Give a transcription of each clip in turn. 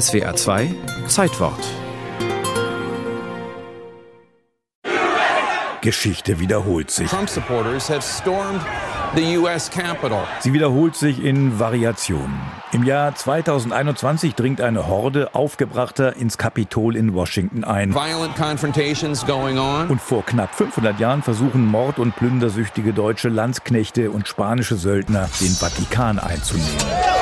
SWA 2 Zeitwort Geschichte wiederholt sich. Sie wiederholt sich in Variationen. Im Jahr 2021 dringt eine Horde Aufgebrachter ins Kapitol in Washington ein. Und vor knapp 500 Jahren versuchen mord- und plündersüchtige deutsche Landsknechte und spanische Söldner den Vatikan einzunehmen.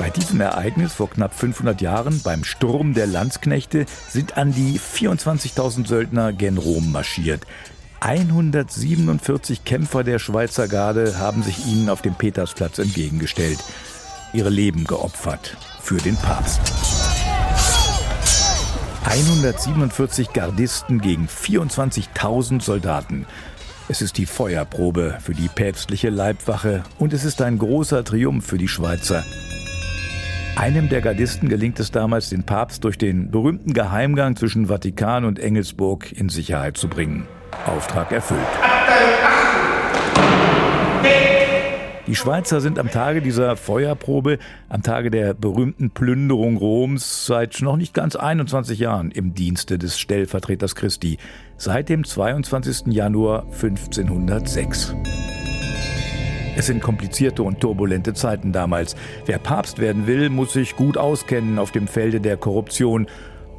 Bei diesem Ereignis vor knapp 500 Jahren, beim Sturm der Landsknechte, sind an die 24.000 Söldner gen Rom marschiert. 147 Kämpfer der Schweizer Garde haben sich ihnen auf dem Petersplatz entgegengestellt, ihre Leben geopfert für den Papst. 147 Gardisten gegen 24.000 Soldaten. Es ist die Feuerprobe für die päpstliche Leibwache und es ist ein großer Triumph für die Schweizer. Einem der Gardisten gelingt es damals, den Papst durch den berühmten Geheimgang zwischen Vatikan und Engelsburg in Sicherheit zu bringen. Auftrag erfüllt. Die Schweizer sind am Tage dieser Feuerprobe, am Tage der berühmten Plünderung Roms, seit noch nicht ganz 21 Jahren im Dienste des Stellvertreters Christi, seit dem 22. Januar 1506. Es sind komplizierte und turbulente Zeiten damals. Wer Papst werden will, muss sich gut auskennen auf dem Felde der Korruption,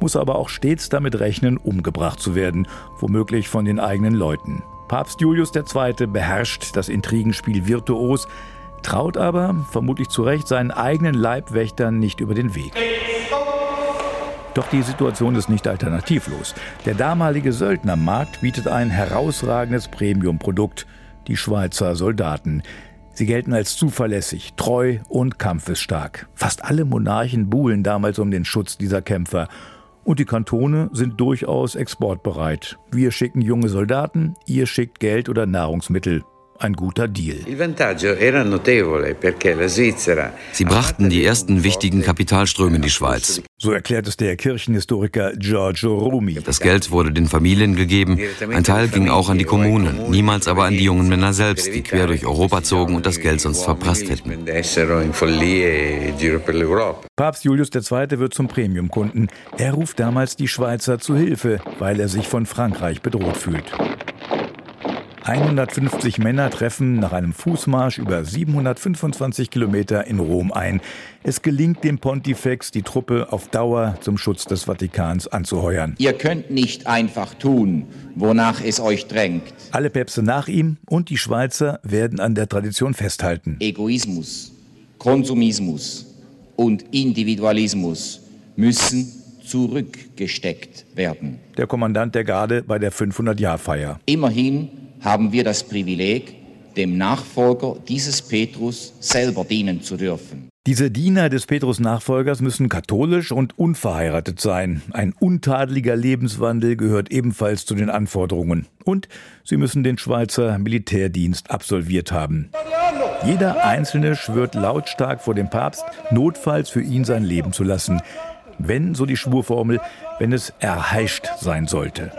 muss aber auch stets damit rechnen, umgebracht zu werden, womöglich von den eigenen Leuten. Papst Julius II. beherrscht das Intrigenspiel virtuos, traut aber, vermutlich zu Recht, seinen eigenen Leibwächtern nicht über den Weg. Doch die Situation ist nicht alternativlos. Der damalige Söldnermarkt bietet ein herausragendes Premiumprodukt, die Schweizer Soldaten. Sie gelten als zuverlässig, treu und kampfesstark. Fast alle Monarchen buhlen damals um den Schutz dieser Kämpfer. Und die Kantone sind durchaus exportbereit. Wir schicken junge Soldaten, ihr schickt Geld oder Nahrungsmittel ein guter Deal. Sie brachten die ersten wichtigen Kapitalströme in die Schweiz. So erklärt es der Kirchenhistoriker Giorgio Rumi. Das Geld wurde den Familien gegeben, ein Teil ging auch an die Kommunen, niemals aber an die jungen Männer selbst, die quer durch Europa zogen und das Geld sonst verprasst hätten. Papst Julius II. wird zum Premiumkunden. Er ruft damals die Schweizer zu Hilfe, weil er sich von Frankreich bedroht fühlt. 150 Männer treffen nach einem Fußmarsch über 725 Kilometer in Rom ein. Es gelingt dem Pontifex, die Truppe auf Dauer zum Schutz des Vatikans anzuheuern. Ihr könnt nicht einfach tun, wonach es euch drängt. Alle Päpste nach ihm und die Schweizer werden an der Tradition festhalten. Egoismus, Konsumismus und Individualismus müssen zurückgesteckt werden. Der Kommandant der Garde bei der 500-Jahr-Feier. Immerhin haben wir das Privileg, dem Nachfolger dieses Petrus selber dienen zu dürfen. Diese Diener des Petrus-Nachfolgers müssen katholisch und unverheiratet sein. Ein untadeliger Lebenswandel gehört ebenfalls zu den Anforderungen. Und sie müssen den Schweizer Militärdienst absolviert haben. Jeder Einzelne schwört lautstark vor dem Papst, notfalls für ihn sein Leben zu lassen. Wenn, so die Schwurformel, wenn es erheischt sein sollte.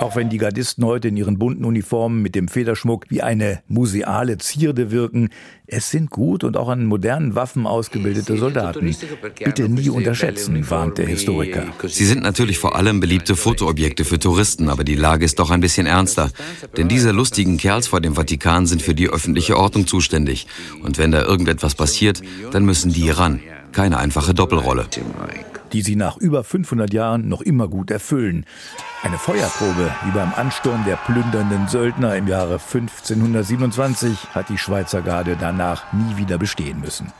Auch wenn die Gardisten heute in ihren bunten Uniformen mit dem Federschmuck wie eine museale Zierde wirken, es sind gut und auch an modernen Waffen ausgebildete Soldaten. Bitte nie unterschätzen, warnt der Historiker. Sie sind natürlich vor allem beliebte Fotoobjekte für Touristen, aber die Lage ist doch ein bisschen ernster. Denn diese lustigen Kerls vor dem Vatikan sind für die öffentliche Ordnung zuständig. Und wenn da irgendetwas passiert, dann müssen die ran. Keine einfache Doppelrolle die sie nach über 500 Jahren noch immer gut erfüllen. Eine Feuerprobe wie beim Ansturm der plündernden Söldner im Jahre 1527 hat die Schweizer Garde danach nie wieder bestehen müssen.